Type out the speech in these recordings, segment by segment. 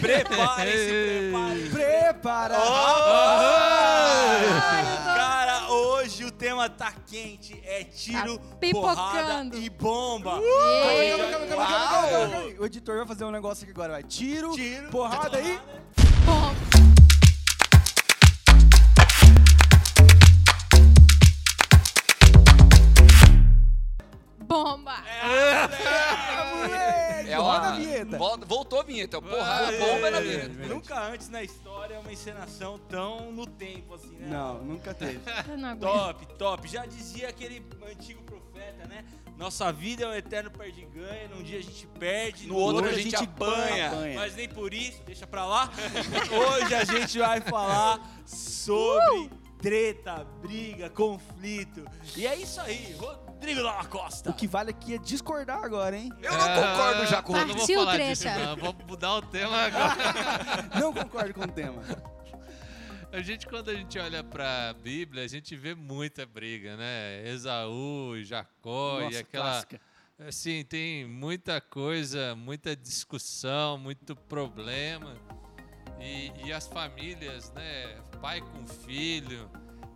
Preparem-se, preparem-se. Prepara! Cara, hoje o tema tá quente, é tiro, Tá pipocando. porrada e bomba. Ei. Calma, calma, calma, calma, calma, calma, calma. O editor vai fazer um negócio aqui agora, vai. Tiro, Tiro, porrada aí. Bom, bomba. É roda uma- a vinheta. Voltou a vinheta. Porrada, bomba é na vinheta. Nunca antes na história uma encenação tão no tempo assim, né? Não, nunca teve. Top, top. Já dizia aquele antigo profeta, né? Nossa vida é um eterno perde-ganha. Num dia a gente perde, No outro a gente apanha. apanha. Mas nem por isso, deixa pra lá. Hoje a gente vai falar sobre treta, briga, conflito. E é isso aí, Rodrigo Dalla Costa. O que vale aqui é discordar agora, hein? Eu não concordo já com Eu não vou falar disso, não. Vou mudar o tema agora. Não concordo com o tema. A gente, quando a gente olha pra Bíblia, a gente vê muita briga, né? Esaú, Jacó e aquela. clássica. Assim, tem muita coisa, muita discussão, muito problema. E, e as famílias, né? Pai com filho,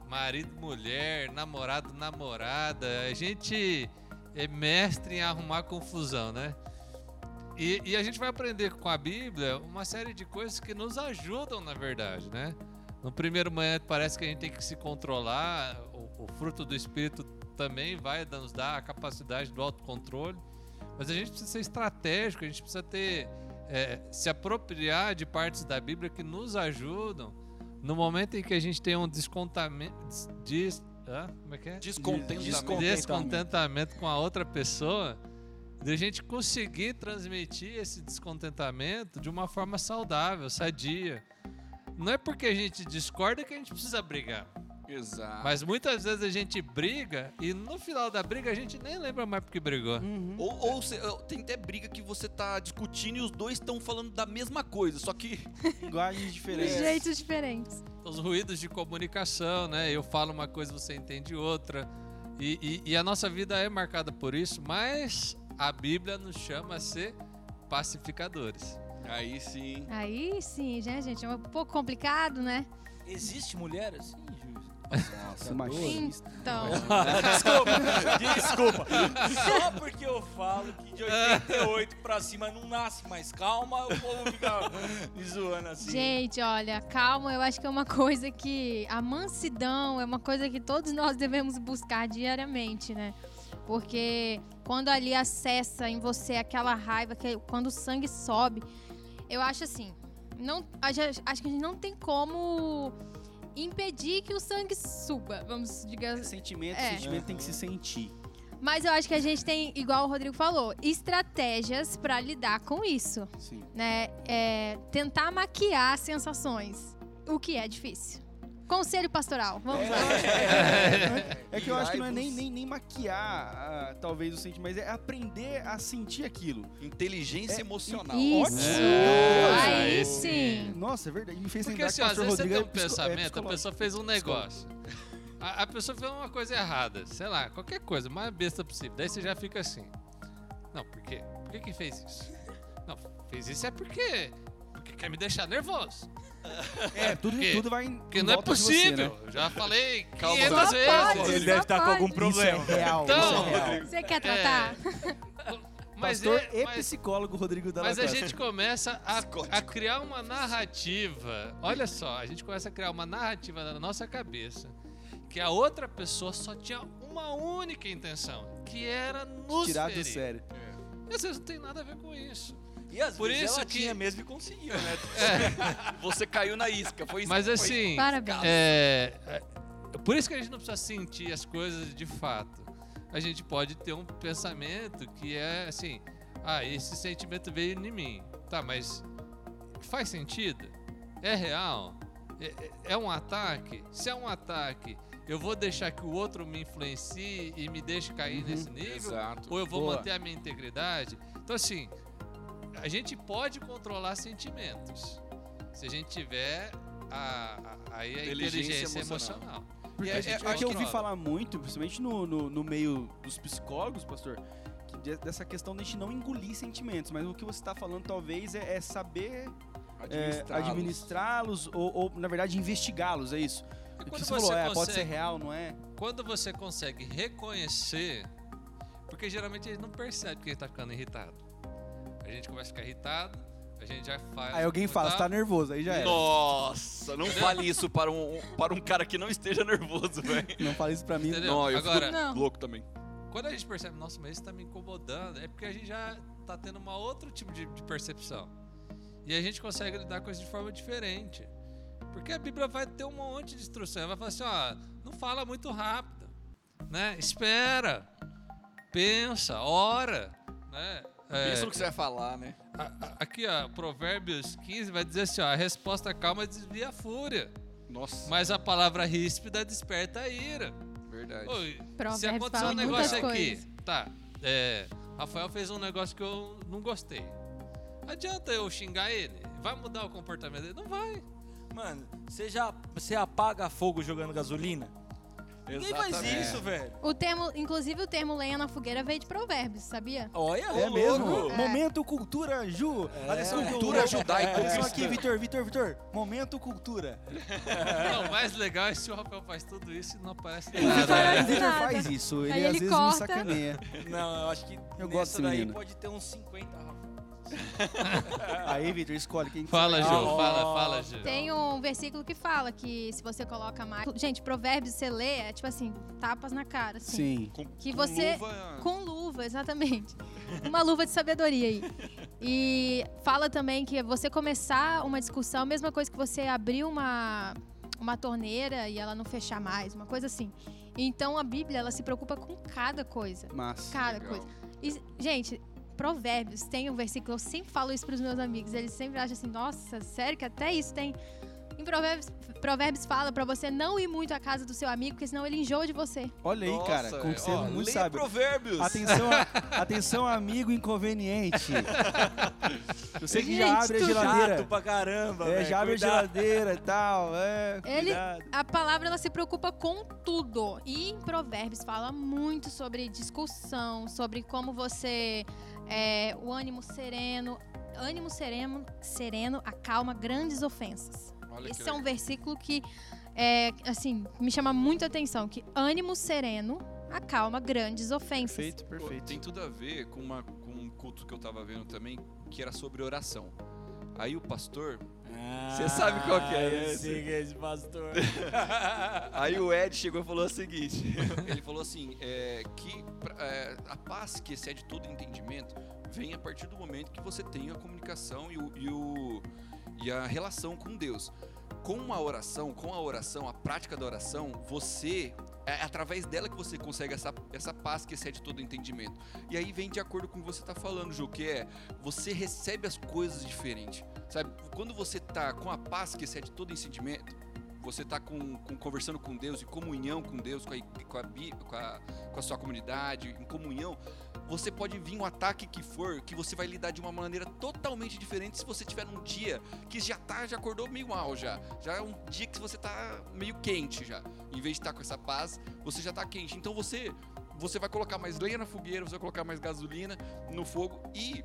marido, mulher, namorado, namorada. A gente é mestre em arrumar confusão, né? E, e a gente vai aprender com a Bíblia uma série de coisas que nos ajudam, na verdade, né? No primeiro momento parece que a gente tem que se controlar, o, o fruto do Espírito também vai nos dar a capacidade do autocontrole, mas a gente precisa ser estratégico, a gente precisa ter, é, se apropriar de partes da Bíblia que nos ajudam no momento em que a gente tem um descontamento, des, hã? como é que é? Descontentamento. Descontentamento. descontentamento com a outra pessoa, de a gente conseguir transmitir esse descontentamento de uma forma saudável, sadia. Não é porque a gente discorda que a gente precisa brigar. Exato. Mas muitas vezes a gente briga e no final da briga a gente nem lembra mais porque brigou. Uhum. Ou, ou se- ou tem até briga que você tá discutindo e os dois estão falando da mesma coisa, só que Linguagens De diferentes. jeitos diferentes. Os ruídos de comunicação, né? Eu falo uma coisa, você entende outra. E, e- e a nossa vida é marcada por isso, mas a Bíblia nos chama a ser pacificadores. aí sim. Aí sim, né, gente? É um pouco complicado, né? Existe mulher assim, Júlio? Nossa, machista. Então, desculpa, desculpa. Só porque eu falo que de 88 pra cima não nasce mais calma, o povo fica me zoando assim. gente, olha, calma, eu acho que é uma coisa que. A mansidão é uma coisa que todos nós devemos buscar diariamente, né? Porque quando ali acessa em você aquela raiva, que quando o sangue sobe, eu acho assim, não, acho que a gente não tem como impedir que o sangue suba, vamos dizer Sentimento, É. sentimento tem que se sentir. Mas eu acho que a gente tem, igual o Rodrigo falou, estratégias pra lidar com isso, Sim. né? É, tentar maquiar sensações, o que é difícil. Conselho pastoral, vamos lá. É que eu acho que não é nem, nem, nem maquiar, ah, talvez, o sentimento, mas é aprender a sentir aquilo. Inteligência É, emocional. Isso! É, Aí sim! Nossa, é verdade. Me fez Porque assim, às vezes você Rodrigo tem um é é pensamento, a pessoa fez um negócio. A, a pessoa fez uma coisa errada, sei lá, qualquer coisa, mais besta possível. Daí você já fica assim. Não, por quê? Por que, que fez isso? Não, fez isso é porque. Porque quer me deixar nervoso. É, tudo, Porque- tudo vai em Porque em não é volta de você, possível. né? Eu Já falei Calma, 500 Só vezes. Ele deve estar com algum problema. Isso é real, Então, isso é real. Você quer tratar? Mas, Pastor é, e mas, psicólogo Rodrigo Dalla mas a gente começa a, a criar uma narrativa. Olha só, a gente começa a criar uma narrativa na nossa cabeça que a outra pessoa só tinha uma única intenção, que era nos Tirar do ferir. sério. E às vezes não tem nada a ver com isso. E às Por vezes isso ela que- tinha mesmo e conseguiu, né? Você caiu na isca. Foi isso. Mas foi- assim, Parabéns. é, é, por isso que a gente não precisa sentir as coisas de fato. A gente pode ter um pensamento que é assim: ah, esse sentimento veio em mim. Tá, mas faz sentido? É real? É, é- é um ataque? Se é um ataque, eu vou deixar que o outro me influencie e me deixe cair Uhum. nesse nível? Exato. Ou eu vou Boa. manter a minha integridade? Então, assim, a gente pode controlar sentimentos. Se a gente tiver a, a, a Inteligência inteligência, emocional. emocional. Porque É, é, é, é que eu ouvi falar muito, principalmente no, no, no meio dos psicólogos, pastor, que de- dessa questão de a gente não engolir sentimentos, mas o que você está falando talvez é, é saber é, Administrá-los. administrá-los ou, ou, na verdade, investigá-los, é isso. E O que quando você falou, você é, pode ser consegue- real, não é? Quando você consegue reconhecer, porque geralmente a gente não percebe que a gente tá ficando irritado. A gente começa a ficar irritado, a gente já faz. Aí alguém fala, você tá nervoso, aí já é. Nossa, não fale isso para um, para um cara que não esteja nervoso, velho. Não fala isso pra mim. Entendeu? Não, eu Agora, fico Não. louco também. quando a gente percebe, nossa, mas isso tá me incomodando, é porque a gente já tá tendo uma outro tipo de, de percepção. E a gente consegue lidar com isso de forma diferente. Porque a Bíblia vai ter um monte de instrução. Ela vai falar assim, ó, não fala muito rápido, né? Espera, pensa, ora, né? É, Pensa no que você vai falar, né? a- a- aqui, ó, Provérbios 15 vai dizer assim, ó, a resposta calma desvia a fúria, Nossa, mas a palavra ríspida desperta a ira. verdade. Ô, se fala um negócio aqui, coisas. tá, é, Rafael fez um negócio que eu não gostei. Adianta eu xingar ele? Vai mudar o comportamento dele? Não vai. Mano, você já você apaga fogo jogando gasolina? Ninguém faz isso, velho. O termo, inclusive o termo lenha na fogueira veio de provérbios, sabia? Olha, É mesmo? louco. É. Momento Cultura Ju. É. Atenção, Cultura Ju- judaico Atenção cristã. aqui, Vitor, Vitor, Vitor. Momento Cultura. Não, o mais legal é se o Rafael faz tudo isso e não aparece O Vitor, nada. Faz o Vitor faz isso. Ele Aí às ele vezes me corta. sacaneia. Não, eu acho que Eu gosto desse daí menino. pode ter uns 50, Rafa. Aí, Vitor, escolhe quem que Fala, Ju. Ah, fala, fala, Ju. Tem um versículo que fala que se você coloca mais. Gente, provérbios você lê, é tipo assim, tapas na cara. Assim. Sim. Com, Que com você- luva- Com luva, exatamente. Uma luva de sabedoria aí. E fala também que você começar uma discussão, a mesma coisa que você abrir uma, uma torneira e ela não fechar mais, uma coisa assim. Então a Bíblia, ela se preocupa com cada coisa. Massa. Cada Legal. coisa. E, gente, Provérbios tem um versículo, eu sempre falo isso pros meus amigos, eles sempre acham assim, nossa, sério que até isso tem. Em Provérbios, Provérbios fala pra você não ir muito à casa do seu amigo, porque senão ele enjoa de você. Olha aí, Nossa, cara. Como é, você ó, é muito sábio. provérbios. Atenção, a- atenção, amigo inconveniente. Você que já Gente, abre a geladeira. Chato pra caramba, É, velho. já abre a Cuidado. geladeira e tal. É, Ele- cuidado. A palavra ela se preocupa com tudo. E em Provérbios fala muito sobre discussão, sobre como você é, o ânimo sereno, ânimo sereno, sereno acalma grandes ofensas. Olha Esse é um versículo que é, assim, me chama muito a atenção, que ânimo sereno acalma grandes ofensas. Perfeito, Pô, perfeito. Tem tudo a ver com, uma, com um culto que eu tava vendo também, que era sobre oração. Aí o pastor, Você sabe qual que é, Ah, né? Que é esse pastor. aí o Ed chegou e falou o seguinte: ele falou assim, é, que é, a paz que excede todo entendimento vem a partir do momento que você tem a comunicação e, o, e, o- e a relação com Deus. Com a oração, com a oração, a prática da oração, você é através dela que você consegue essa, essa paz que excede todo entendimento. E aí vem de acordo com o que você está falando, Ju, que é você recebe as coisas diferente. Sabe? Quando você tá com a paz que excede todo entendimento, você tá com, com- conversando com Deus, em comunhão com Deus, com a, com, a, com, a, com a sua comunidade, em comunhão, você pode vir um ataque que for, que você vai lidar de uma maneira totalmente diferente se você tiver num dia que já tá, já acordou meio mal já. Já é um dia que você tá meio quente já. Em vez de estar com essa paz, você já tá quente. Então você você vai colocar mais lenha na fogueira, você vai colocar mais gasolina no fogo e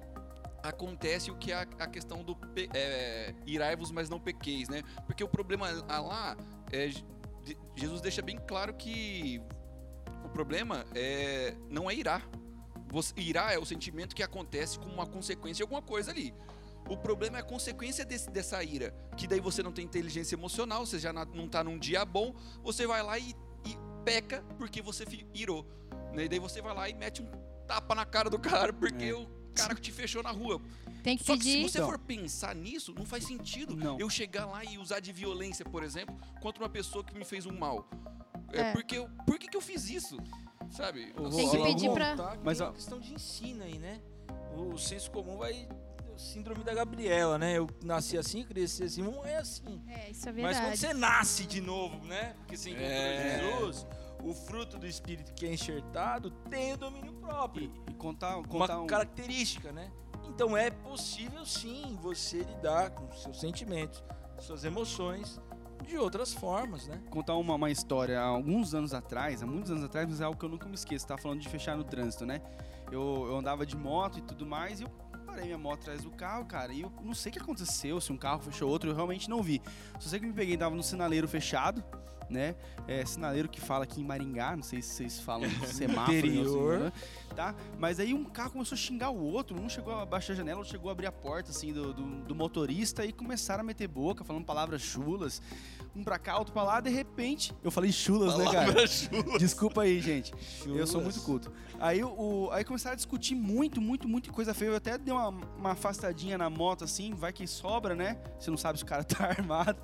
acontece o que é a, questão do pe- é, irai-vos, mas não pequeis, né? Porque o problema lá é Je- Jesus deixa bem claro que o problema é não é irar. Você, irá é o sentimento que acontece como uma consequência de alguma coisa ali. O problema é a consequência desse- dessa ira, que daí você não tem inteligência emocional, você já não tá num dia bom, você vai lá e, e peca porque você irou. Né? E daí você vai lá e mete um tapa na cara do cara porque É. o cara que te fechou na rua. Tem que Só que se pedir. você Então. for pensar nisso, não faz sentido Não. eu chegar lá e usar de violência, por exemplo, contra uma pessoa que me fez um mal. É, É. porque eu, por que, que eu fiz isso? Sabe? Eu Tem que pedir pra- Mas, ó- uma questão de ensino aí, né? O, o senso comum vai... o Síndrome da Gabriela, né? Eu nasci assim, cresci assim, não é assim. É, isso é Mas quando verdade. você nasce de novo, né? Porque você encontrou É. Jesus, o fruto do Espírito que é enxertado tem o domínio próprio. E, e contar, contar uma um... característica, né? Então é possível sim você lidar com seus sentimentos, suas emoções de outras formas, né? contar uma, uma história há alguns anos atrás, há muitos anos atrás, mas é algo que eu nunca me esqueço. Tava falando de fechar no trânsito, né? eu, eu andava de moto e tudo mais, e eu parei minha moto atrás do carro, cara, e eu não sei o que aconteceu, se um carro fechou outro, eu realmente não vi. Só sei que me peguei, tava no sinaleiro fechado, né? É, sinaleiro que fala aqui em Maringá, não sei se vocês falam semáforo, Interior. né, tá? Mas aí um carro começou a xingar o outro, um chegou a baixar a janela, outro chegou a abrir a porta, assim, do, do, do motorista e começaram a meter boca, falando palavras chulas, um pra cá, outro pra lá, de repente, eu falei chulas, né, cara? Palavra chulas. Desculpa aí, gente. Eu sou Chulas. muito culto. Aí, o- aí começaram a discutir muito, muito, muito coisa feia. Eu até dei uma, uma afastadinha na moto, assim, vai que sobra, né? Você não sabe se o cara tá armado.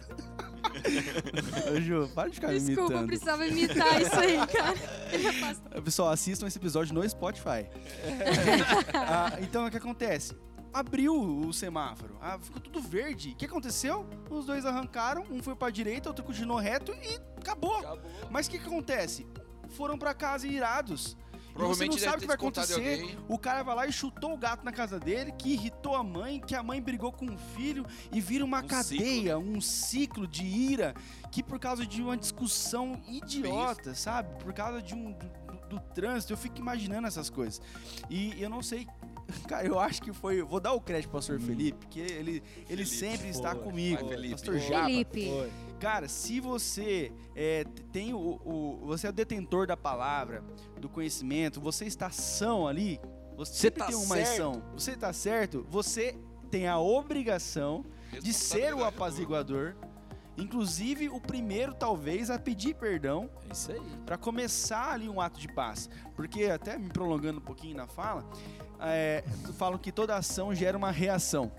Ju, para de ficar Desculpa, eu imitando. precisava imitar isso aí, cara. Pessoal, assistam esse episódio no Spotify. Ah, então, o que acontece? Abriu o semáforo, ah, ficou tudo verde. O que aconteceu? Os dois arrancaram, um foi pra direita, outro continuou reto e acabou. Acabou. Mas o que, que acontece? Foram pra casa irados. E Provavelmente você não sabe o que vai acontecer. O cara vai lá e chutou o gato na casa dele, que irritou a mãe, que a mãe brigou com o filho e vira uma Um cadeia, um ciclo de ira, que por causa de uma discussão idiota, sabe? Por causa de um do, do- do trânsito, eu fico imaginando essas coisas. E eu não sei, cara, eu acho que foi, vou dar o crédito pro pastor Felipe, porque ele ele Felipe, sempre está comigo. vai, Felipe. Pastor Japa. Felipe. Foi. Cara, se você é, tem o, o- você é o detentor da palavra, do conhecimento, você está são ali, você tá tem uma certo. ação. Você está certo? Você tem a obrigação de ser o apaziguador, inclusive o primeiro talvez a pedir perdão É isso aí. para começar ali um ato de paz. Porque até me prolongando um pouquinho na fala, é, falam que toda ação gera uma reação.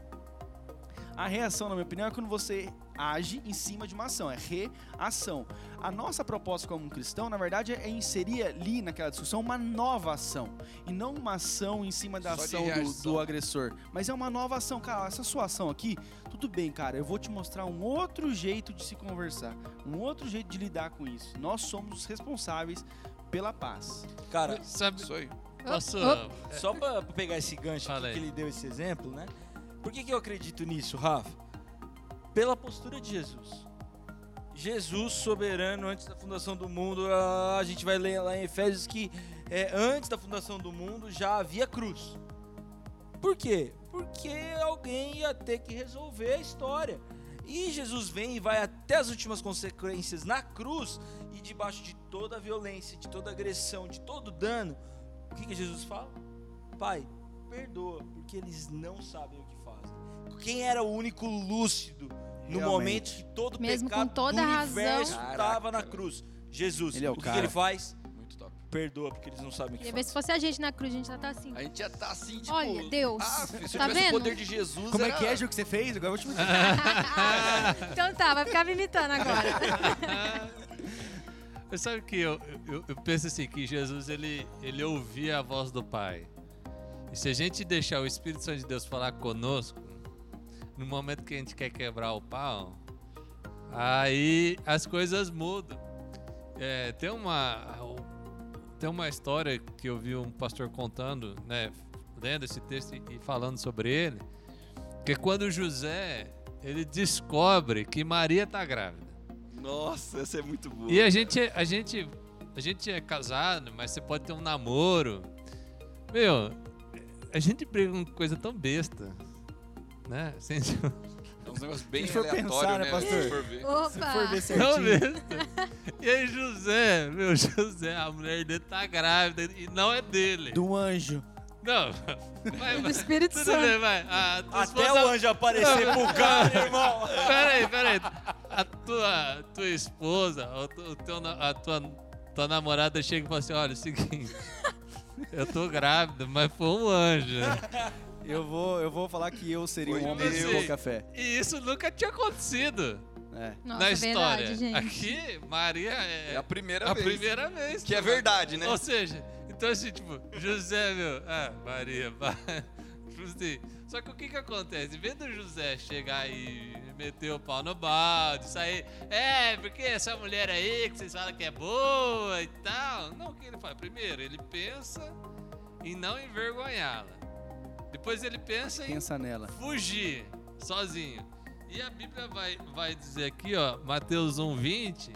A reação, na minha opinião, é quando você age em cima de uma ação, é reação. A nossa proposta como um cristão, na verdade, é inserir ali naquela discussão uma nova ação. E não uma ação em cima da Só ação do, do agressor. Mas é uma nova ação. Cara, essa sua ação aqui, tudo bem, cara, eu vou te mostrar um outro jeito de se conversar. Um outro jeito de lidar com isso. Nós somos os responsáveis pela paz. Cara, Sabe, Isso aí. posso... Op, só pra pegar esse gancho que ele deu esse exemplo, né? Por que, que eu acredito nisso, Rafa? Pela postura de Jesus. Jesus soberano antes da fundação do mundo, a gente vai ler lá em Efésios que é, antes da fundação do mundo já havia cruz. Por quê? Porque alguém ia ter que resolver a história. E Jesus vem e vai até as últimas consequências na cruz e debaixo de toda a violência, de toda a agressão, de todo o dano, o que, que Jesus fala? Pai, perdoa, porque eles não sabem o que fazem. Quem era o único lúcido no Realmente. momento que todo Mesmo pecado com toda do a razão. universo estava na cruz? Jesus. Ele é o o que, que cara. ele faz? Muito top. Perdoa, porque eles não sabem o que Queria ver fazem. se fosse a gente na cruz, a gente já tá assim. A gente já tá assim, tipo... Olha, Deus. Ah, se eu Tá tivesse vendo? o poder de Jesus, Como é era- que é, Ju, que você fez? Agora eu vou te então tá, vai ficar me imitando agora. Mas sabe que eu, eu, eu penso assim, que Jesus, ele, ele ouvia a voz do Pai. E se a gente deixar o Espírito Santo de Deus falar conosco, no momento que a gente quer quebrar o pau, aí as coisas mudam. É, tem uma tem uma história que eu vi um pastor contando, né, lendo esse texto e falando sobre ele, que quando José ele descobre que Maria está grávida. Nossa, essa é muito boa. E a gente, a gente, a gente é casado, mas você pode ter um namoro. Meu, a gente briga com coisa tão besta, né? Assim, É uns negócios bem aleatórios, pensar, né, pastor? Se for ver. Se for Opa! ver certinho. E aí José, meu José, a mulher dele tá grávida e não é dele. Do anjo. Não, vai, Do. Espírito Tudo Santo. bem, vai. A Até esposa- o anjo aparecer pro cara, irmão. Peraí, peraí. A tua, tua esposa, o teu, a tua, tua namorada chega e fala assim: olha, é o seguinte, eu tô grávida, mas foi um anjo. Eu vou, eu vou falar que eu seria Foi um homem de pouca fé. E isso nunca tinha acontecido É. Nossa, na história. verdade, gente. Aqui, Maria é, É a primeira a vez. primeira vez. Que é verdade, né? Ou seja, então assim, tipo, José, meu, ah, Maria, assim, Só que o que que acontece? Em vez do José chegar e meter o pau no balde, sair, é, porque essa mulher aí que vocês falam que é boa e tal. Não, o que ele faz? Primeiro, ele pensa em não envergonhá-la. Depois ele pensa em Pensa nela. fugir sozinho. E a Bíblia vai, vai dizer aqui, ó, Mateus 1:20,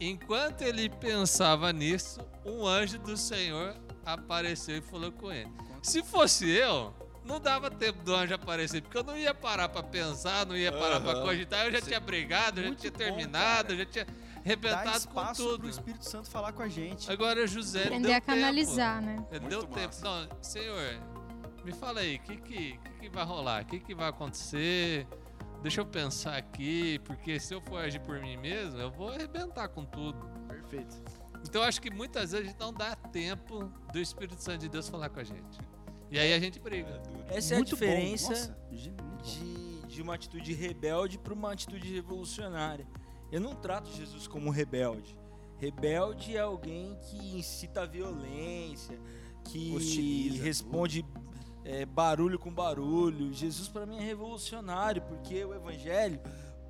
enquanto ele pensava nisso, um anjo do Senhor apareceu e falou com ele. Se fosse eu, não dava tempo do anjo aparecer, porque eu não ia parar pra pensar, não ia parar pra Aham. cogitar, eu já Sim. tinha brigado, eu já tinha bom, terminado, cara. eu já tinha arrebentado com tudo. pro Espírito Santo falar com a gente. Agora José ele Aprender deu a canalizar, né? Tempo. Muito deu tempo. massa. Não, senhor, me fala aí, o que, que, que, que vai rolar? O que, que vai acontecer? Deixa eu pensar aqui, porque se eu for agir por mim mesmo, eu vou arrebentar com tudo. Perfeito. Então eu acho que muitas vezes a gente não dá tempo do Espírito Santo de Deus falar com a gente. E aí a gente briga. Essa é a Muito bom. diferença Nossa, de, de uma atitude rebelde para uma atitude revolucionária. Eu não trato Jesus como rebelde. Rebelde é alguém que incita a violência, que Hostiliza responde é, barulho com barulho. Jesus para mim é revolucionário, porque o evangelho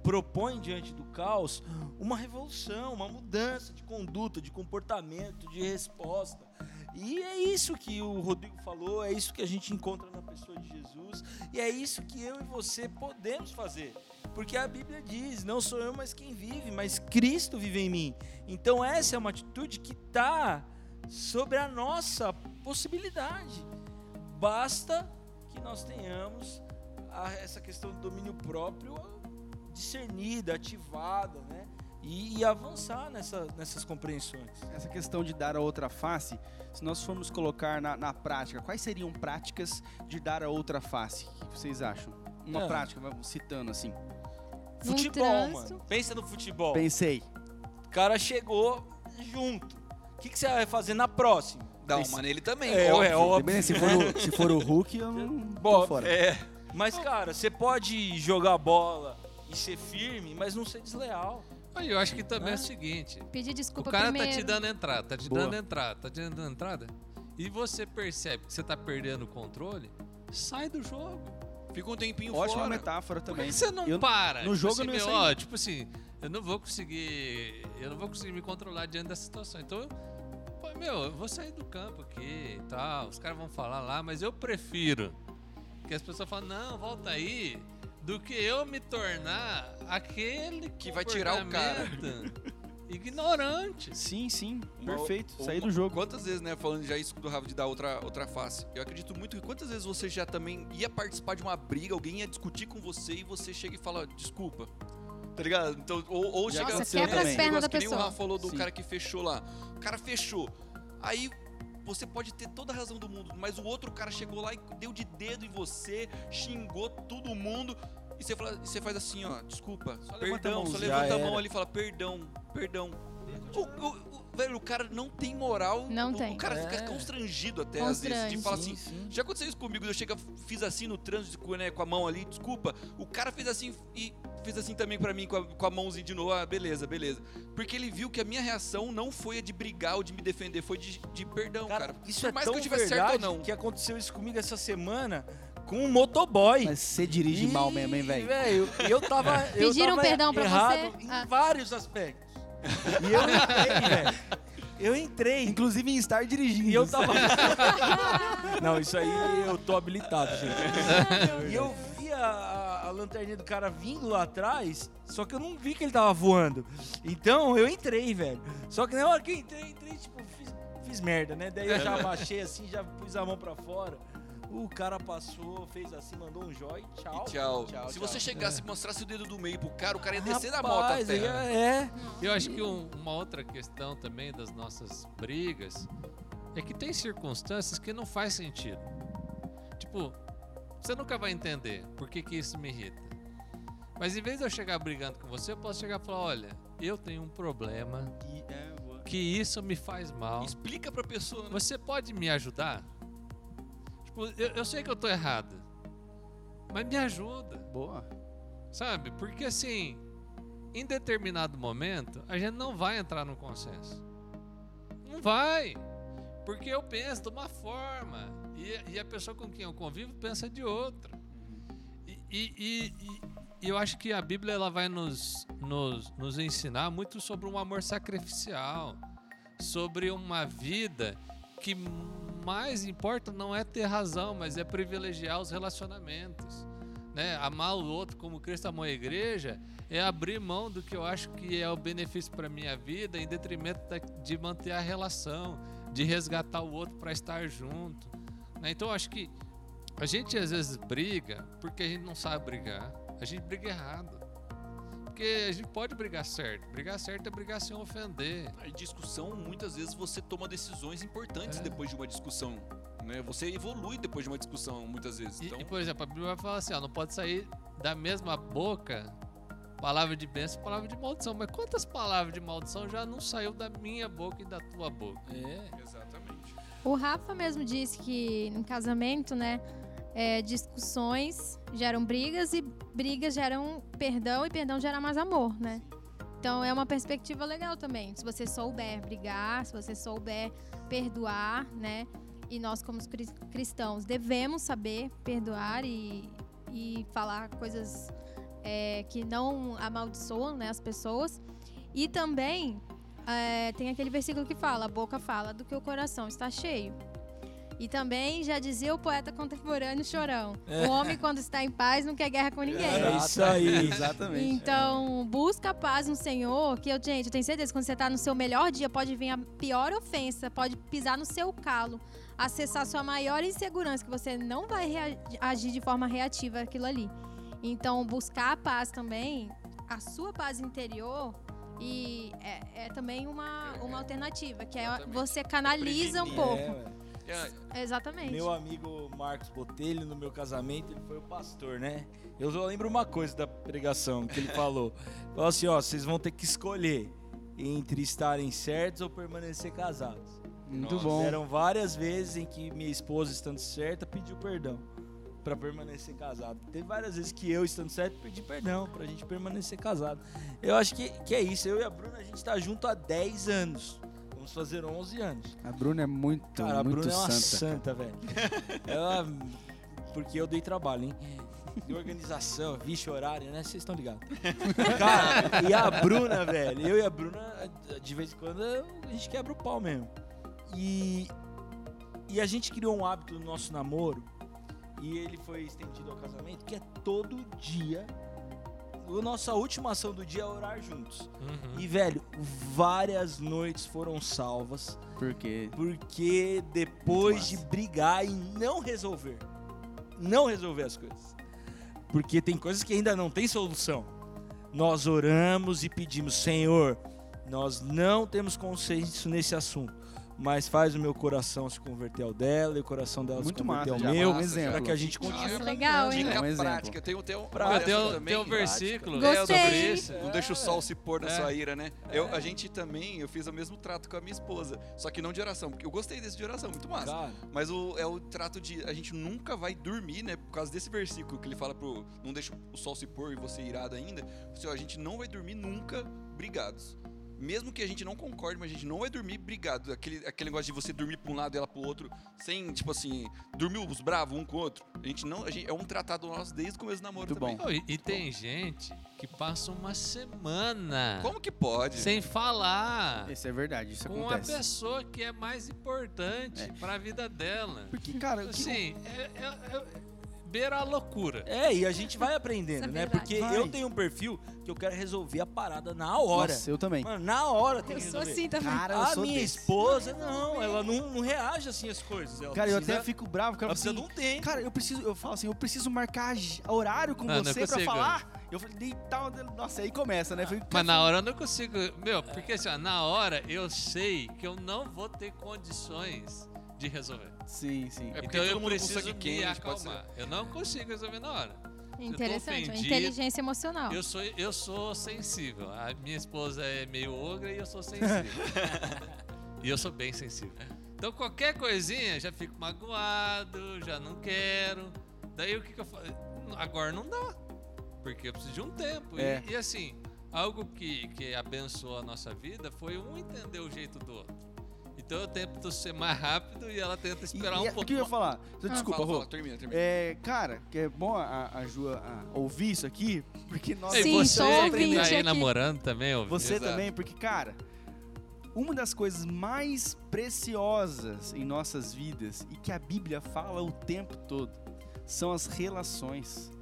propõe diante do caos uma revolução, uma mudança de conduta, de comportamento, de resposta. E é isso que o Rodrigo falou, é isso que a gente encontra na pessoa de Jesus, e é isso que eu e você podemos fazer. Porque a Bíblia diz: não sou eu, mas quem vive, mas Cristo vive em mim. Então, essa é uma atitude que está sobre a nossa possibilidade. Basta que nós tenhamos a- essa questão do domínio próprio discernida, ativada, né? E, e avançar nessa, nessas compreensões. Essa questão de dar a outra face, se nós formos colocar na, na prática, quais seriam práticas de dar a outra face? O que vocês acham? Uma É. prática, vamos citando assim. Futebol, mano. Pensa no futebol. Pensei. O cara chegou junto. O que, que você vai fazer na próxima? Dá Esse- uma nele também, É, óbvio. é óbvio. Dependendo, se, for o, se for o Hulk, eu não tô Bom, fora. É, Mas, cara, você pode jogar bola e ser firme, mas não ser desleal. Aí eu acho que também é Ah. o seguinte: Pedir o desculpa cara primeiro. tá te dando entrada, tá te Boa. dando entrada, tá te dando entrada, e você percebe que você tá perdendo o controle, sai do jogo. fica um tempinho Ótima fora. metáfora Por que também. que você não Eu- para? no Tipo jogo assim, eu não ia meu, ó, tipo assim, eu não vou conseguir. Eu não vou conseguir me controlar diante dessa situação. Então, pô, meu, eu vou sair do campo aqui e tal. Os caras vão falar lá, mas eu prefiro que as pessoas falem, não, volta aí, do que eu me tornar aquele Que vai tirar o cara. ignorante. Sim, sim, perfeito. uma- Sair do jogo. Quantas vezes, né, falando já isso do Rafa de dar outra, outra face, eu acredito muito que quantas vezes você já também ia participar de uma briga, alguém ia discutir com você e você chega e fala, desculpa. Tá ligado? Então, ou, ou Já chega quebra as pernas da que nem o pessoa. Rafa falou do Sim. cara que fechou lá. O cara fechou. Aí você pode ter toda a razão do mundo, mas o outro cara chegou lá e deu de dedo em você, xingou todo mundo. E você, fala, você faz assim, ó, desculpa, Só levanta a perdão, só levanta Já a mão era. ali e fala, perdão, perdão. O, o- o- velho, o cara não tem moral. Não o, tem. O cara É. fica constrangido até, às vezes, de Constrange. falar assim, sim. já aconteceu isso comigo, eu chego, fiz assim no trânsito com, né, com a mão ali, desculpa. O cara fez assim e fez assim também pra mim com a, com a mãozinha de novo, ah, beleza, beleza. Porque ele viu que a minha reação não foi a de brigar ou de me defender, foi de, de perdão, cara. Cara, isso Por é mais tão que eu tivesse verdade certo ou não. que aconteceu isso comigo essa semana com um motoboy. Mas você dirige E, mal mesmo, hein, velho? velho, eu tava. eu Pediram tava perdão pra errado você? Em Ah. vários aspectos. E eu entrei, velho. Eu entrei. Inclusive em estar dirigindo. E eu tava. Não, isso aí eu tô habilitado, gente. E eu vi a, a, lanterninha do cara vindo lá atrás, só que eu não vi que ele tava voando. Então eu entrei, velho. Só que na hora que eu entrei, entrei, tipo, fiz, fiz merda, né? Daí eu já abaixei assim, já pus a mão pra fora. O cara passou, fez assim, mandou um e tchau. E tchau. Tchau, Se tchau. você chegasse e mostrasse o dedo do meio pro cara, o cara ia descer da moto Rapaz, até. aí É, Eu acho que um- uma outra questão também das nossas brigas é que tem circunstâncias que não faz sentido. Tipo, você nunca vai entender por que, que isso me irrita. Mas em vez de eu chegar brigando com você, eu posso chegar e falar: olha, eu tenho um problema, é, que isso me faz mal. Explica pra pessoa, né? Você pode me ajudar? Tipo, eu, eu sei que eu tô errado, mas me ajuda. Boa. Sabe? Porque assim, em determinado momento, a gente não vai entrar no consenso. Não vai. Porque eu penso de uma forma e, e a pessoa com quem eu convivo pensa de outra. E, e- e- eu acho que a Bíblia ela vai nos, nos, nos ensinar muito sobre um amor sacrificial, sobre uma vida que mais importa não é ter razão, mas é privilegiar os relacionamentos né, amar o outro como Cristo amou a igreja, é abrir mão do que eu acho que é o benefício para minha vida em detrimento de manter a relação, de resgatar o outro para estar junto. né? Então acho que a gente às vezes briga porque a gente não sabe brigar. A gente briga errado. Porque a gente pode brigar certo. Brigar certo é brigar sem ofender. Em discussão, muitas vezes você toma decisões importantes É. depois de uma discussão. Né? Você evolui depois de uma discussão, muitas vezes. E, Então, e, por exemplo, a Bíblia vai falar assim: ó, não pode sair da mesma boca palavra de bênção e palavra de maldição. Mas quantas palavras de maldição já não saiu da minha boca e da tua boca? É. exatamente. O Rafa mesmo disse que em casamento, né, é, discussões geram brigas e brigas geram perdão e perdão gera mais amor, né? Então é uma perspectiva legal também. Se você souber brigar, se você souber perdoar, né? E nós como cri- cristãos devemos saber perdoar e, e falar coisas é, que não amaldiçoam né, as pessoas. E também é, tem aquele versículo que fala: a boca fala do que o coração está cheio. E também já dizia o poeta contemporâneo Chorão: o homem, quando está em paz, não quer guerra com ninguém. É isso aí. Exatamente. Então, busca a paz no Senhor, que eu, gente, eu tenho certeza, quando você tá no seu melhor dia, pode vir a pior ofensa, pode pisar no seu calo, acessar sua maior insegurança, que você não vai agir de forma reativa aquilo ali. Então, buscar a paz também, a sua paz interior, e é, é também uma, uma alternativa, que é Exatamente. você canaliza um pouco. É. É, Exatamente. Meu amigo Marcos Botelho, no meu casamento, ele foi o pastor, né? Eu só lembro uma coisa da pregação que ele falou. Falou assim, ó, vocês vão ter que escolher entre estarem certos ou permanecer casados. Muito Nossa. bom. Eram várias vezes em que minha esposa, estando certa, pediu perdão pra permanecer casado. Teve várias vezes que eu, estando certo, pedi perdão pra gente permanecer casado. Eu acho que, que é isso. Eu e a Bruna, a gente tá junto há 10 anos. Vamos fazer 11 anos. A Bruna é muito, Cara, a muito Bruna é uma santa. santa, velho. Ela. Porque eu dei trabalho, hein? De organização, vixe, horário, né? Vocês estão ligados. Cara, e a Bruna, velho, eu e a Bruna, de vez em quando, a gente quebra o pau mesmo. E, e a gente criou um hábito no nosso namoro, e ele foi estendido ao casamento, que é todo dia. A nossa última ação do dia é orar juntos. Uhum. E, velho, várias noites foram salvas. Porque Porque depois de brigar e não resolver, não resolver as coisas, porque tem coisas que ainda não tem solução, nós oramos e pedimos, Senhor, nós não temos consenso nesse assunto, mas faz o meu coração se converter ao dela e o coração dela Muito se converter massa, ao meu, um massa, exemplo. para que a gente continue. Nossa, legal, hein? É Dica um prática. Tem, tem, um- Prática. Também. tem um versículo Gostei. sobre isso. Não deixa o sol se pôr na É. sua ira, né? Eu, a gente também, eu fiz o mesmo trato com a minha esposa. Só que não de oração, porque eu gostei desse de oração, muito massa. Cara, Mas o, é o trato de a gente nunca vai dormir, né? Por causa desse versículo que ele fala pro não deixa o sol se pôr e você irado ainda. Assim, ó, a gente não vai dormir nunca brigados. Mesmo que a gente não concorde, mas a gente não vai dormir brigado. Aquele, aquele negócio de você dormir pra um lado e ela pro outro, sem, tipo assim, dormir os bravos um com o outro. A gente não. A gente, é um tratado nosso desde o começo do namoro Muito também. bom. Oh, e, e tem gente que passa uma semana Como que pode? sem falar Isso é verdade, isso com a acontece. pessoa que é mais importante É. pra vida dela. Porque, cara, o que- Assim, é, é, é beira a loucura. é, e a gente vai aprendendo, é né? Porque Vai. eu tenho um perfil que eu quero resolver a parada na hora. Nossa, eu também. Mano, na hora tem Eu que sou resolver. assim também. Cara, eu a sou minha desse. esposa, não, ela não, não reage assim às coisas. Ela Cara, eu precisa, até fico bravo, cara, ela precisa assim, de um tempo. Cara, eu preciso, eu falo assim, eu preciso marcar horário com Não, não você pra consigo. falar. Eu falei, "Ih, tal, nossa, aí começa, né? Falei, Mas na hora eu não consigo. Meu, porque assim, ó, na hora eu sei que eu não vou ter condições de resolver. Sim, sim. É porque então eu preciso me quente, pode acalmar. Eu não consigo resolver na hora. Interessante, ofendido. inteligência emocional. Eu sou, eu sou sensível. A minha esposa é meio ogra e eu sou sensível. e eu sou bem sensível. Então qualquer coisinha já fico magoado, já não quero. Daí o que, que eu faço? Agora não dá. Porque eu preciso de um tempo. E- É. E, assim, algo que, que abençoou a nossa vida foi um entender o jeito do outro. Então eu tento ser mais rápido e ela tenta E, esperar e um é- o pouco. que eu ia falar? Desculpa, Fala, Rô. fala, termina, termina. É, cara, que é bom a, a Ju a ouvir isso aqui, porque nós Sim, você sou que ouvinte tá aí aqui. namorando também, ouviu? Você Exato. também, porque, cara, uma das coisas mais preciosas em nossas vidas e que a Bíblia fala o tempo todo são as relações.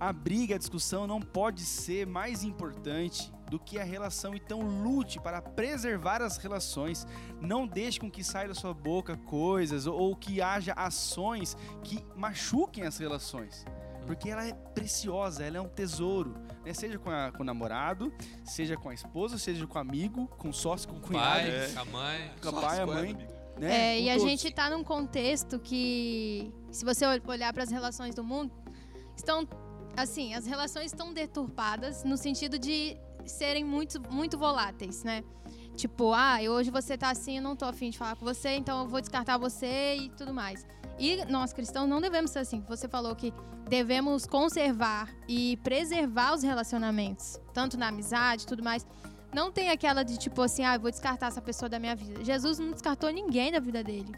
A briga, a discussão não pode ser mais importante do que a relação. Então lute para preservar as relações. Não deixe com que saia da sua boca coisas ou, que haja ações que machuquem as relações. Porque ela é preciosa, ela é um tesouro. Né? Seja com, a- com o namorado, seja com a esposa, seja com o amigo, com o sócio, com o cunhado, Pai, É. com a mãe. com a pai, a mãe. Né? É, e a todos. gente tá num contexto que, se você ol- olhar para as relações do mundo, estão assim, as relações estão deturpadas no sentido de serem muito, muito voláteis, né? Tipo, ah, hoje você tá assim, eu não tô afim de falar com você, então eu vou descartar você e tudo mais. E nós cristãos não devemos ser assim. Você falou que devemos conservar e preservar os relacionamentos, tanto na amizade tudo mais. Não tem aquela de tipo assim, ah, eu vou descartar essa pessoa da minha vida. Jesus não descartou ninguém da vida dele.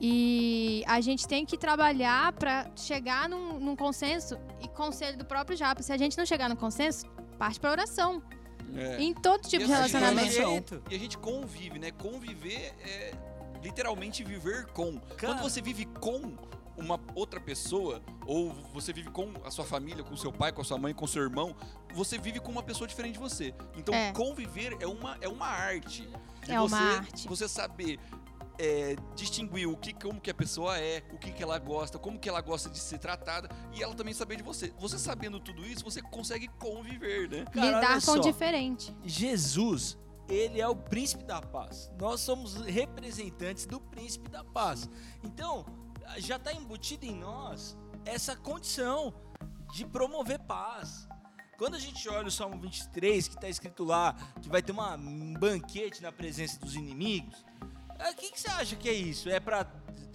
E a gente tem que trabalhar para chegar num, num consenso e conselho do próprio Japa. Se a gente não chegar no consenso, parte para oração. É. Em todo tipo E de assim, relacionamento. E a gente convive, né? Conviver é literalmente viver com. Cara. Quando você vive com uma outra pessoa, ou você vive com a sua família, com seu pai, com a sua mãe, com seu irmão, você vive com uma pessoa diferente de você. Então, É. conviver é uma, é uma arte. É uma você, arte. Você saber é, distinguir o que, como que a pessoa é, o que, que ela gosta, como que ela gosta de ser tratada, e ela também saber de você. Você sabendo tudo isso, você consegue conviver, né? Cara, Lidar com o diferente. Jesus, ele é o príncipe da paz. Nós somos representantes do príncipe da paz. Então, já está embutido em nós essa condição de promover paz. Quando a gente olha o Salmo 23, que está escrito lá que vai ter uma, um banquete na presença dos inimigos, o que, que você acha que é isso? É para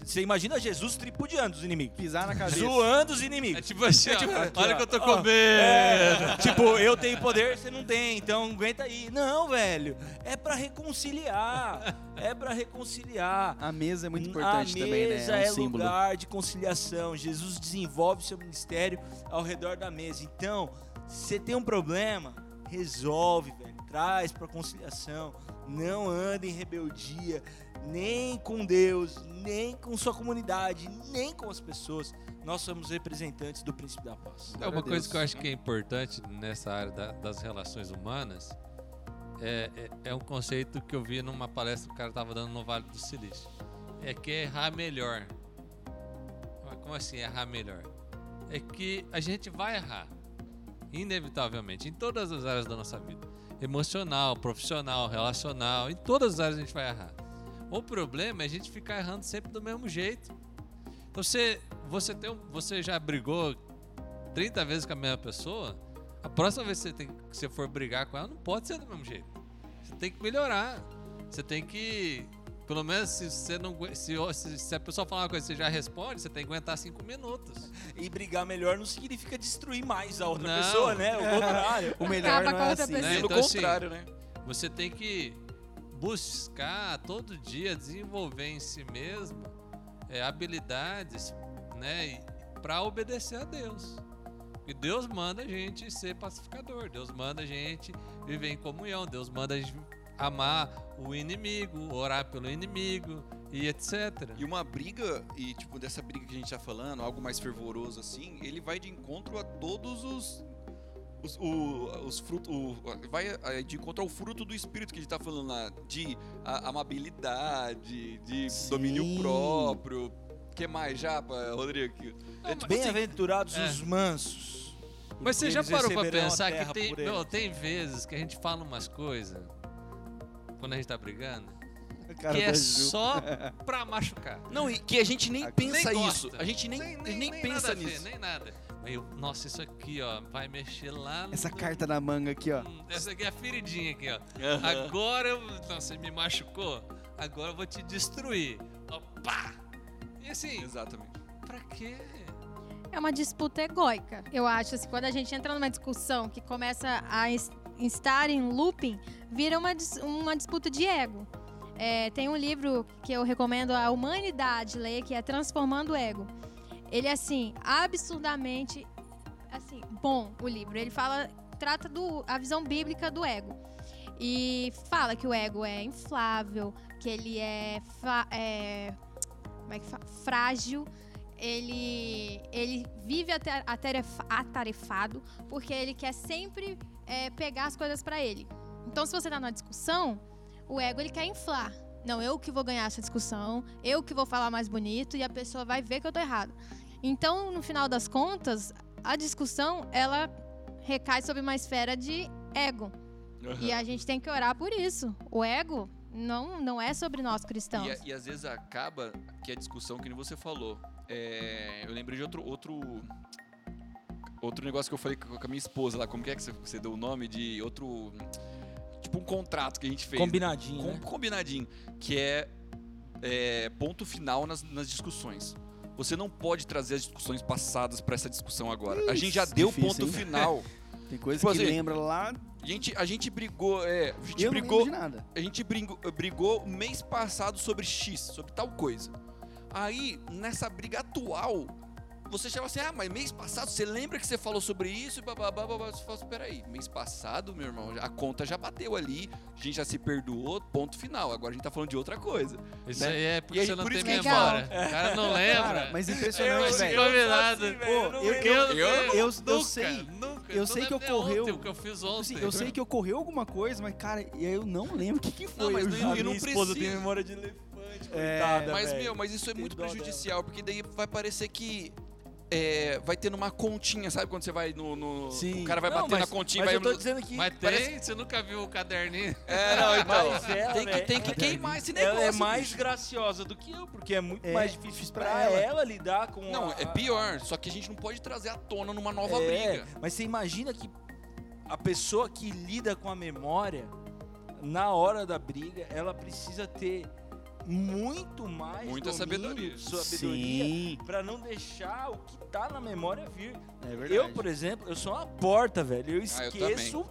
Você imagina Jesus tripudiando os inimigos, Pisar na cabeça. zoando os É inimigos. tipo assim, ó, tipo, olha que eu tô ó, comendo. É, tipo, eu tenho poder, você não tem, então aguenta aí. Não, velho. É pra reconciliar. É pra reconciliar. A mesa é muito importante a também, né? mesa É um é símbolo. lugar de conciliação. Jesus desenvolve seu ministério ao redor da mesa. Então, se você tem um problema, resolve, velho. Traz pra conciliação. Não anda em rebeldia, nem com Deus, nem com sua comunidade, nem com as pessoas. Nós somos representantes do príncipe da paz. É uma coisa que eu acho que é importante nessa área da- das relações humanas é, é, é um conceito que eu vi numa palestra que o cara estava dando no Vale do Silício. É que é errar melhor. Como assim errar melhor? É que a gente vai errar, inevitavelmente, em todas as áreas da nossa vida: emocional, profissional, relacional, em todas as áreas a gente vai errar. O problema é a gente ficar errando sempre do mesmo jeito. Então você, você, tem você já brigou 30 vezes com a mesma pessoa, a próxima vez que você, tem, que você for brigar com ela, não pode ser do mesmo jeito. Você tem que melhorar. Você tem que. Pelo menos se você não. Se, se, se a pessoa falar uma coisa e você já responde, você tem que aguentar cinco minutos. E brigar melhor não significa destruir mais a outra Não. pessoa, né? O contrário. O melhor Acaba não é assim. Né? Então, assim, contrário, né? Você tem que buscar todo dia desenvolver em si mesmo é, habilidades né, para obedecer a Deus. E Deus manda a gente ser pacificador, Deus manda a gente viver em comunhão, Deus manda a gente amar o inimigo, orar pelo inimigo e etc. E uma briga, e tipo, dessa briga que a gente tá falando, algo mais fervoroso assim, ele vai de encontro a todos os. Os, o, os frutos. Vai eh, de encontro ao fruto do espírito que a gente tá falando lá. De a- amabilidade, de Sim. domínio próprio. O que mais, Japa, Rodrigo? É, tipo assim, Bem-aventurados É. os mansos. Mas você já parou pra pensar que tem, eles. tem vezes que a gente fala umas coisas quando a gente tá brigando Cara que é Ju. só pra machucar. Não, e que a gente nem Nem pensa Nem isso. A gente nem, nem, a nem, nem pensa nada a ver, nisso. nem nada. Aí eu, nossa, isso aqui, ó, vai mexer lá no. Essa carta na manga aqui, ó. Hum, Essa aqui é a feridinha aqui, ó. Aham. Agora eu. Não, você me machucou. Agora eu vou te destruir. Pá! E assim, Exatamente. pra quê? É uma disputa egóica. Eu acho assim, quando a gente entra numa discussão que começa a estar em looping, vira uma, uma disputa de ego. É, tem um livro que eu recomendo a humanidade ler, que é Transformando o Ego. Ele é assim, absurdamente assim, bom o livro. Ele fala, trata do a visão bíblica do ego. E fala que o ego é inflável, que ele é, é como é que fa- frágil, ele, ele vive ata- atarefa- atarefado porque ele quer sempre é, pegar as coisas pra ele. Então, se você tá numa discussão, o ego ele quer inflar. Não, eu que vou ganhar essa discussão, eu que vou falar mais bonito e a pessoa vai ver que eu tô errado. Então, no final das contas, a discussão ela recai sobre uma esfera de ego. E a gente tem que orar por isso. O ego não, não é sobre nós cristãos. E, e às vezes acaba que a discussão que nem você falou. É, eu lembrei de outro, outro outro negócio que eu falei com a minha esposa lá. Como que é que você, deu o nome de outro tipo um contrato que a gente fez. Combinadinho, Com- né? combinadinho, que é, é, ponto final nas, nas discussões. Você não pode trazer as discussões passadas para essa discussão agora. a gente já Isso, deu o ponto hein? final. Tem coisa Tipo que assim, lembra lá. A gente, a gente brigou, é, a gente Eu brigou, de nada. a gente brigou, brigou mês passado sobre X, sobre tal coisa. Aí, nessa briga atual, você chama assim, ah, mas mês passado, você lembra que você falou sobre isso? E bababá, babá. Você fala assim, peraí, mês passado, meu irmão, a conta já bateu ali, a gente já se perdoou, ponto final. Agora a gente tá falando de outra coisa. Isso né? aí é porque aí, você não por tem isso que a gente memória. O cara não lembra. Cara, mas Eu- impressionante, velho. eu, Pô, não eu-. Eu, Eu- eu, eu nunca, sei- nunca. eu Então sei que ocorreu- Ontem, o que eu fiz ontem. Assim, eu sei que ocorreu alguma coisa, mas, cara, eu não lembro o que, que foi. Não, mas eu não- juro. A e não minha esposa precisa. tem memória de elefante, É, coitada, Mas, velho. meu, mas isso é muito prejudicial, porque daí vai parecer que. É, vai ter numa continha, sabe quando você vai no. no- Sim. O cara vai Não, bater mas- na continha Mas vai. eu tô dizendo que Mas tem, Parece- você nunca viu o caderninho? É, não, então. Mas ela, tem que, tem que ela- queimar esse ela negócio. é mais bicho. graciosa do que eu, porque é muito É, mais difícil difícil pra pra ela. ela. lidar com Não, a- é pior. Só que a gente não pode trazer à tona numa nova É, briga. Mas você imagina que a pessoa que lida com a memória, na hora da briga, ela precisa ter muito mais Muita domínio, sabedoria. sabedoria Sim, pra não deixar o que tá na memória vir. é verdade. Eu, por exemplo, eu sou uma porta, velho. Eu Ah, eu esqueço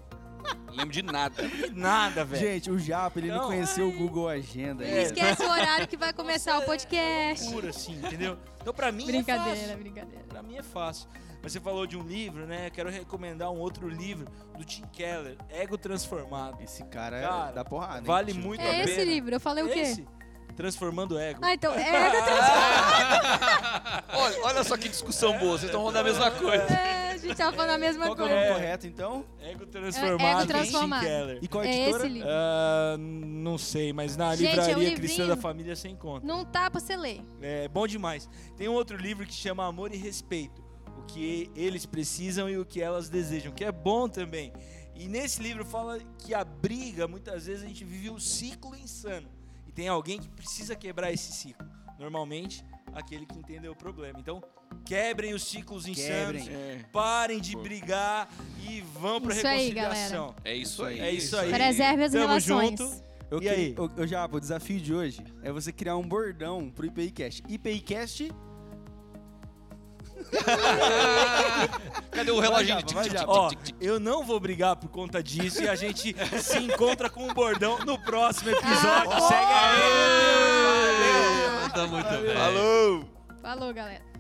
Não lembro de nada. de nada, velho. Gente, o Japa, ele não, Não, conheceu ai. o Google Agenda. É. Não esquece o horário que vai começar o podcast. Pura, assim, entendeu? Então, pra mim é Brincadeira, fácil. brincadeira. Pra mim é fácil. Mas você falou de um livro, né? Quero recomendar um outro livro do Tim Keller, Ego Transformado. Esse cara, Cara, dá porrada. hein? Vale muito a É pena. esse livro, eu falei o quê? Transformando Ego. Ah, então, é ego trans- Olha, olha só que discussão boa. Vocês estão falando a mesma coisa. é, a gente tava falando a mesma Qual que é o coisa. nome É. correto, então? Ego Transformado, Ego do Tim Transformado. Keller. E qual É editora? esse livro. Ah, não sei, mas na Gente, é um livraria Cristã da Família você encontra. Não tá pra você ler. É bom demais. Tem um outro livro que chama Amor e Respeito. O que eles precisam e o que elas desejam, que é bom também. E nesse livro fala que a briga, muitas vezes a gente vive um ciclo insano. Tem alguém que precisa quebrar esse ciclo. Normalmente, aquele que entendeu o problema. Então, quebrem os ciclos insanos, Quebrem. É, parem de brigar e vão para Isso aí, reconciliação. é isso aí. É isso aí. Preserve as Tamo relações. junto. Eu E aí? Ô, ô, Japa, o desafio de hoje é você criar um bordão pro IPIcast. IPIcast, Cadê o Japa. Ó, eu não vou brigar por conta disso e a gente se encontra com o bordão no próximo episódio. Segue aí! Valeu! Tá muito bem. Falou! Falou, galera.